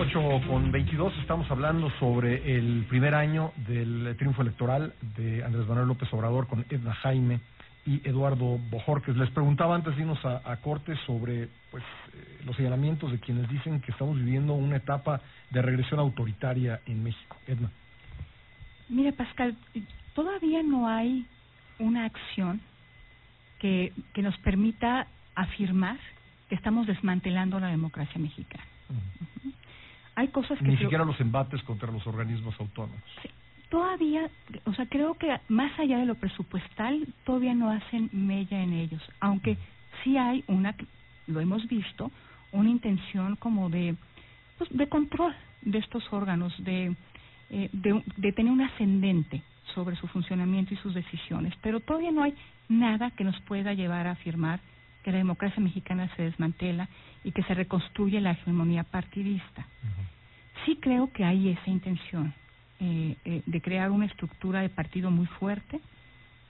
8 con 22 estamos hablando sobre el primer año del triunfo electoral de Andrés Manuel López Obrador con Edna Jaime y Eduardo Bojorques. Les preguntaba antes de irnos a, corte sobre pues eh, los señalamientos de quienes dicen que estamos viviendo una etapa de regresión autoritaria en México. Edna. Mire, Pascal, todavía no hay una acción que, que nos permita afirmar que estamos desmantelando la democracia mexicana. Hay cosas que... Ni siquiera los embates contra los organismos autónomos. todavía, o sea, creo que más allá de lo presupuestal, todavía no hacen mella en ellos, aunque sí hay una, lo hemos visto, una intención como de, pues, de control de estos órganos, de, eh, de, de tener un ascendente sobre su funcionamiento y sus decisiones, pero todavía no hay nada que nos pueda llevar a afirmar que la democracia mexicana se desmantela y que se reconstruye la hegemonía partidista. Sí creo que hay esa intención eh, eh, de crear una estructura de partido muy fuerte.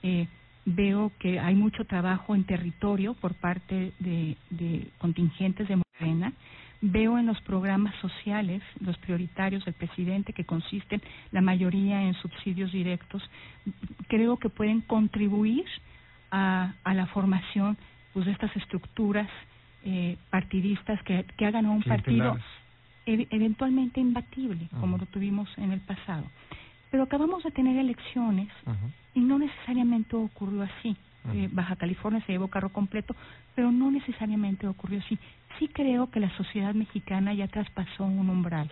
Eh, veo que hay mucho trabajo en territorio por parte de, de contingentes de Morena. Veo en los programas sociales, los prioritarios del presidente, que consisten la mayoría en subsidios directos, creo que pueden contribuir a, a la formación pues, de estas estructuras eh, partidistas que, que hagan a un partido eventualmente imbatible, como lo tuvimos en el pasado. Pero acabamos de tener elecciones y no necesariamente ocurrió así. Eh, Baja California se llevó carro completo, pero no necesariamente ocurrió así. Sí creo que la sociedad mexicana ya traspasó un umbral.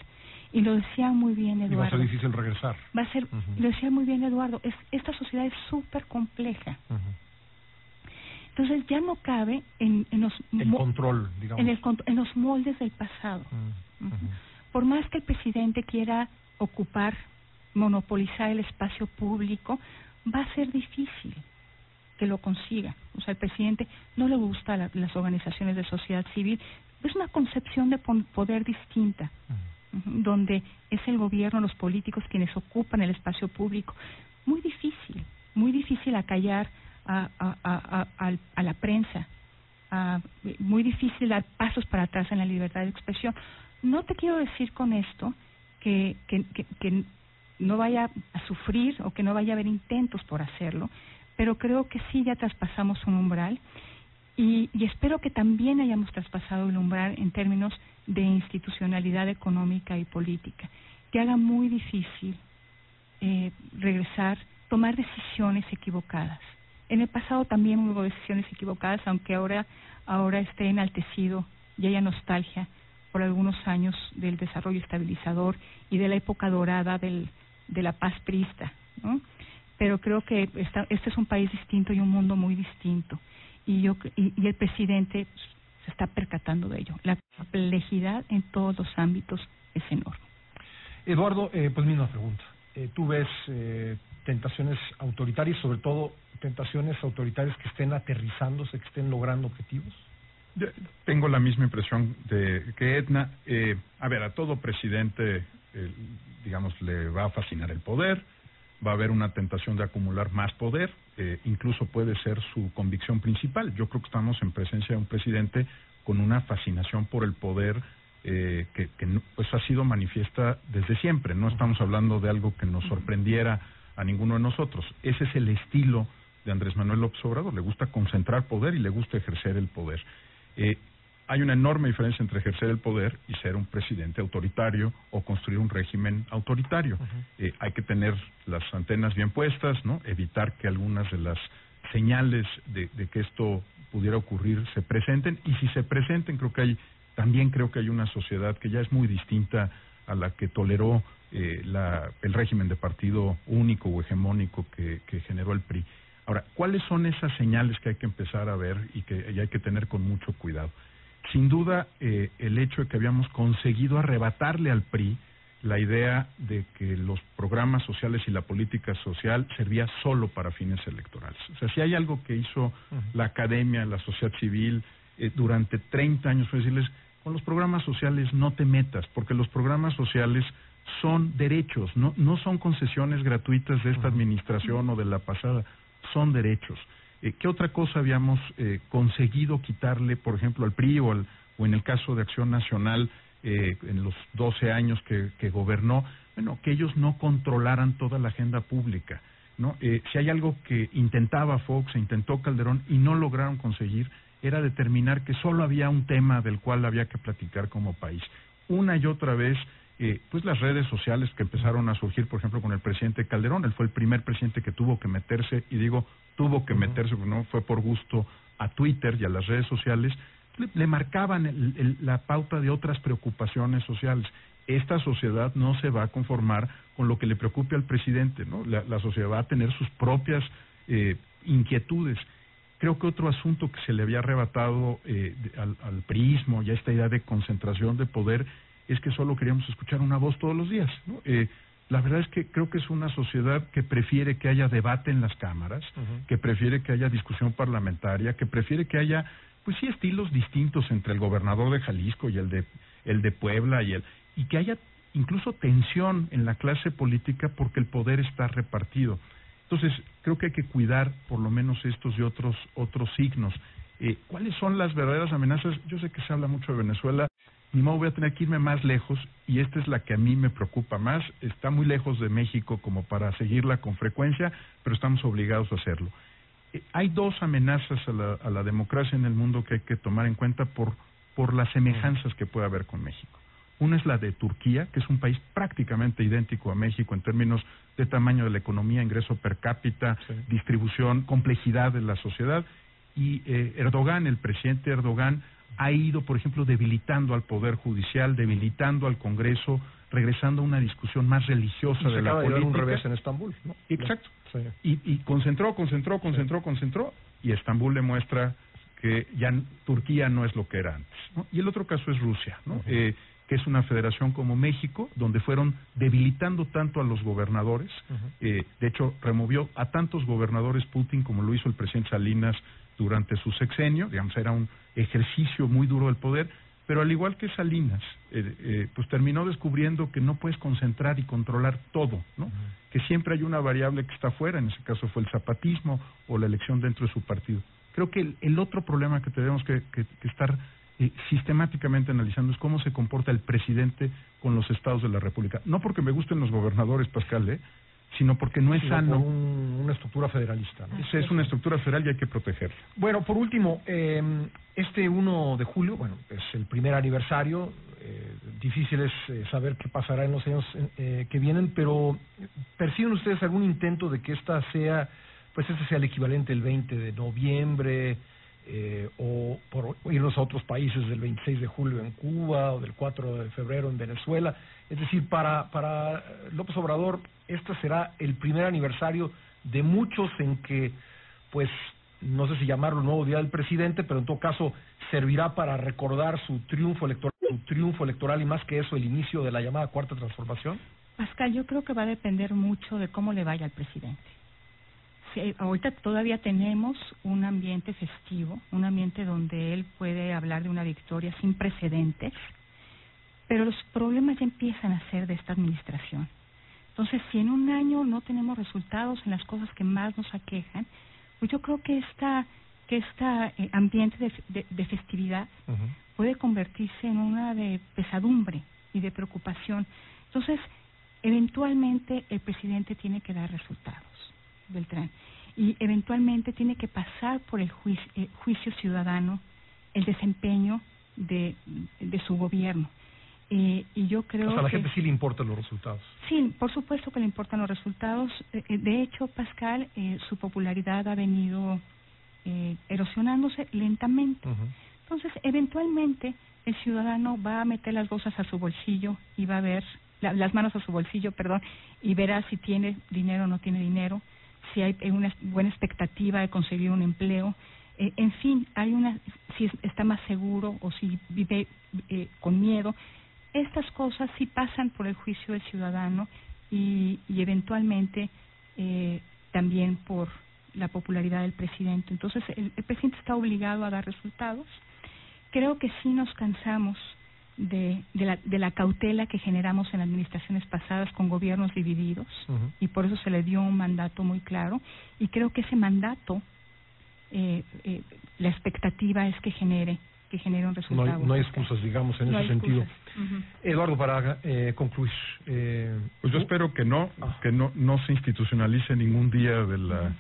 Y lo decía muy bien Eduardo. Y va a ser difícil regresar. Va a ser, lo decía muy bien Eduardo, es, esta sociedad es súper compleja. Entonces ya no cabe en, en los control, digamos. En, el, en los moldes del pasado. Mm, Por más que el presidente quiera ocupar, monopolizar el espacio público, va a ser difícil que lo consiga. O sea, al presidente no le gustan las organizaciones de sociedad civil. Es una concepción de poder distinta, donde es el gobierno, los políticos quienes ocupan el espacio público. Muy difícil, muy difícil acallar a, la prensa. muy difícil dar pasos para atrás en la libertad de expresión. No te quiero decir con esto que, que, que, no vaya a sufrir o que no vaya a haber intentos por hacerlo, pero creo que sí ya traspasamos un umbral y, y espero que también hayamos traspasado el umbral en términos de institucionalidad económica y política, que haga muy difícil eh, regresar, tomar decisiones equivocadas. En el pasado también hubo decisiones equivocadas, aunque ahora, ahora esté enaltecido y haya nostalgia por algunos años del desarrollo estabilizador y de la época dorada del, de la paz prista. ¿no? Pero creo que este es un país distinto y un mundo muy distinto. Y, yo, y, el presidente se está percatando de ello. La complejidad en todos los ámbitos es enorme. Eduardo, eh, pues misma pregunta. Eh, ¿Tú ves eh, tentaciones autoritarias, sobre todo tentaciones autoritarias que estén aterrizándose, que estén logrando objetivos? tengo la misma impresión de que Edna, eh, a ver, a todo presidente, eh, digamos, le va a fascinar el poder, va a haber una tentación de acumular más poder, eh, incluso puede ser su convicción principal. Yo creo que estamos en presencia de un presidente con una fascinación por el poder eh, que, que pues ha sido manifiesta desde siempre. No estamos hablando de algo que nos sorprendiera a ninguno de nosotros. Ese es el estilo de Andrés Manuel López Obrador. Le gusta concentrar poder y le gusta ejercer el poder. Eh, hay una enorme diferencia entre ejercer el poder y ser un presidente autoritario o construir un régimen autoritario. Eh, hay que tener las antenas bien puestas, ¿no? Evitar que algunas de las señales de, de, que esto pudiera ocurrir se presenten y si se presenten creo que hay también creo que hay una sociedad que ya es muy distinta a la que toleró eh, la, el régimen de partido único o hegemónico que, que generó el PRI. Ahora, ¿cuáles son esas señales que hay que empezar a ver y que hay que tener con mucho cuidado? Sin duda, eh, el hecho de que habíamos conseguido arrebatarle al PRI la idea de que los programas sociales y la política social servía solo para fines electorales. O sea, si hay algo que hizo la academia, la sociedad civil, eh, durante 30 años, fue decirles, con los programas sociales no te metas, porque los programas sociales son derechos, no, no son concesiones gratuitas de esta administración o de la pasada, son derechos. Eh, ¿Qué otra cosa habíamos eh, conseguido quitarle, por ejemplo, al PRI o, al, o en el caso de Acción Nacional, eh, en los 12 años que, que gobernó, bueno, que ellos no controlaran toda la agenda pública. ¿no? Eh, si hay algo que intentaba Fox, e intentó Calderón y no lograron conseguir, era determinar que solo había un tema del cual había que platicar como país. Una y otra vez, eh, pues las redes sociales que empezaron a surgir, por ejemplo, con el presidente Calderón, él fue el primer presidente que tuvo que meterse, y digo tuvo que meterse, no fue por gusto, a Twitter y a las redes sociales, le, marcaban la pauta de otras preocupaciones sociales. Esta sociedad no se va a conformar con lo que le preocupe al presidente, ¿no? La, sociedad va a tener sus propias eh, inquietudes. Creo que otro asunto que se le había arrebatado eh, al, al priismo y a esta idea de concentración de poder es que solo queríamos escuchar una voz todos los días. ¿no? Eh, la verdad es que creo que es una sociedad que prefiere que haya debate en las cámaras, que prefiere que haya discusión parlamentaria, que prefiere que haya pues sí estilos distintos entre el gobernador de Jalisco y el de el de Puebla y el y que haya incluso tensión en la clase política porque el poder está repartido. Entonces, creo que hay que cuidar por lo menos estos y otros otros signos. Eh, ¿Cuáles son las verdaderas amenazas? Yo sé que se habla mucho de Venezuela, ni modo voy a tener que irme más lejos y esta es la que a mí me preocupa más. Está muy lejos de México como para seguirla con frecuencia, pero estamos obligados a hacerlo. Eh, hay dos amenazas a la, a la, democracia en el mundo que hay que tomar en cuenta por, por las semejanzas que puede haber con México. Una es la de Turquía, que es un país prácticamente idéntico a México en términos de tamaño de la economía, ingreso per cápita, distribución, complejidad de la sociedad. Y eh, Erdogan, el presidente Erdogan, ha ido, por ejemplo, debilitando al Poder Judicial, debilitando al Congreso, regresando a una discusión más religiosa de la política. un revés en Estambul, ¿no? Exacto. Y, y concentró, concentró, concentró, concentró, y Estambul le muestra que ya Turquía no es lo que era antes. ¿no? Y el otro caso es Rusia, ¿no? eh, que es una federación como México, donde fueron debilitando tanto a los gobernadores. eh, de hecho, removió a tantos gobernadores Putin como lo hizo el presidente Salinas durante su sexenio. Digamos, era un ejercicio muy duro del poder pero al igual que Salinas, eh, eh, pues terminó descubriendo que no puedes concentrar y controlar todo, ¿no? Que siempre hay una variable que está fuera, en ese caso fue el zapatismo o la elección dentro de su partido. Creo que el, otro problema que tenemos que, estar eh, sistemáticamente analizando es cómo se comporta el presidente con los estados de la República. No porque me gusten los gobernadores, Pascal, ¿eh? Sino porque no es sano. una estructura federalista. ¿no? Es, una estructura federal y hay que protegerla. Bueno, por último, eh, este 1 de julio, bueno, es el primer aniversario. Eh, difícil es eh, saber qué pasará en los años eh, que vienen, pero ¿perciben ustedes algún intento de que esta sea, pues este sea el equivalente del 20 de noviembre? Eh, o por irnos a otros países del 26 de julio en Cuba o del 4 de febrero en Venezuela. Es decir, para, para López Obrador, este será el primer aniversario de muchos en que, pues, no sé si llamarlo nuevo Día del Presidente, pero en todo caso servirá para recordar su triunfo electoral, su triunfo electoral y más que eso, el inicio de la llamada Cuarta Transformación. Pascal, yo creo que va a depender mucho de cómo le vaya al presidente ahorita todavía tenemos un ambiente festivo, un ambiente donde él puede hablar de una victoria sin precedentes, pero los problemas ya empiezan a ser de esta administración. Entonces, si en un año no tenemos resultados en las cosas que más nos aquejan, pues yo creo que esta que este ambiente de, de, festividad puede convertirse en una de pesadumbre y de preocupación. Entonces, eventualmente el presidente tiene que dar resultados. Beltrán. Y eventualmente tiene que pasar por el eh, juicio, ciudadano el desempeño de, de su gobierno. Eh, y yo creo o a la que, gente sí le importan los resultados. Sí, por supuesto que le importan los resultados. Eh, de hecho, Pascal, su popularidad ha venido erosionándose lentamente. Entonces, eventualmente, el ciudadano va a meter las bolsas a su bolsillo y va a ver, las manos a su bolsillo, perdón, y verá si tiene dinero o no tiene dinero si hay una buena expectativa de conseguir un empleo, eh, en fin, hay una si está más seguro o si vive eh, con miedo. Estas cosas sí pasan por el juicio del ciudadano y, y eventualmente eh, también por la popularidad del presidente. Entonces, el, el presidente está obligado a dar resultados. Creo que sí nos cansamos de, de, la, de la cautela que generamos en administraciones pasadas con gobiernos divididos y por eso se le dio un mandato muy claro y creo que ese mandato eh, eh, la expectativa es que genere que genere un resultado. No hay, excusas, digamos, en ese sentido. Eduardo, para eh, concluir. Eh, pues yo espero que no, ah. que no, no se institucionalice ningún día de la,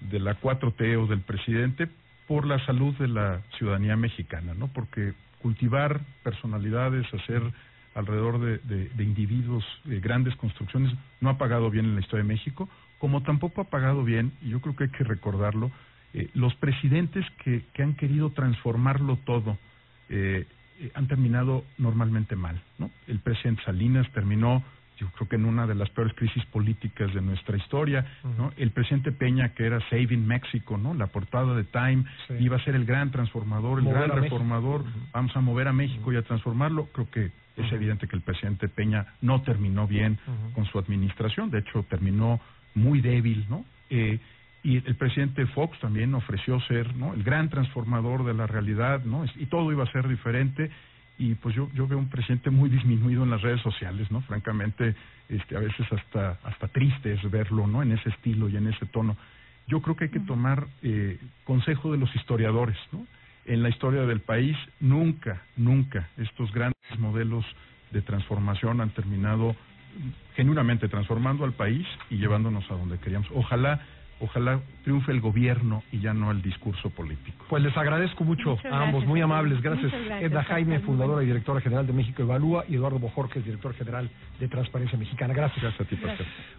de la 4T o del presidente por la salud de la ciudadanía mexicana, ¿no? Porque cultivar personalidades, hacer alrededor de, de, individuos eh, grandes construcciones no ha pagado bien en la historia de México, como tampoco ha pagado bien, y yo creo que hay que recordarlo, eh, los presidentes que, que, han querido transformarlo todo eh, eh, han terminado normalmente mal. ¿no? El presidente Salinas terminó, yo creo que en una de las peores crisis políticas de nuestra historia. ¿no? El presidente Peña, que era Saving Mexico, ¿no? la portada de Time, iba a ser el gran transformador, el gran reformador. Vamos a mover a México y a transformarlo. Creo que es evidente que el presidente Peña no terminó bien con su administración, de hecho terminó muy débil, ¿no? Eh, y el presidente Fox también ofreció ser ¿no? el gran transformador de la realidad no y todo iba a ser diferente y pues yo yo veo un presidente muy disminuido en las redes sociales no francamente este a veces hasta hasta triste es verlo no en ese estilo y en ese tono. Yo creo que hay que tomar eh, consejo de los historiadores no en la historia del país nunca nunca estos grandes modelos de transformación han terminado genuinamente transformando al país y llevándonos a donde queríamos. Ojalá ojalá triunfe el gobierno y ya no el discurso político. Pues les agradezco mucho a ambos, muy amables. Gracias, Edna Jaime, fundadora y directora general de México Evalúa, y Eduardo Bojorquez, director general de Transparencia Mexicana. Gracias. Gracias a ti,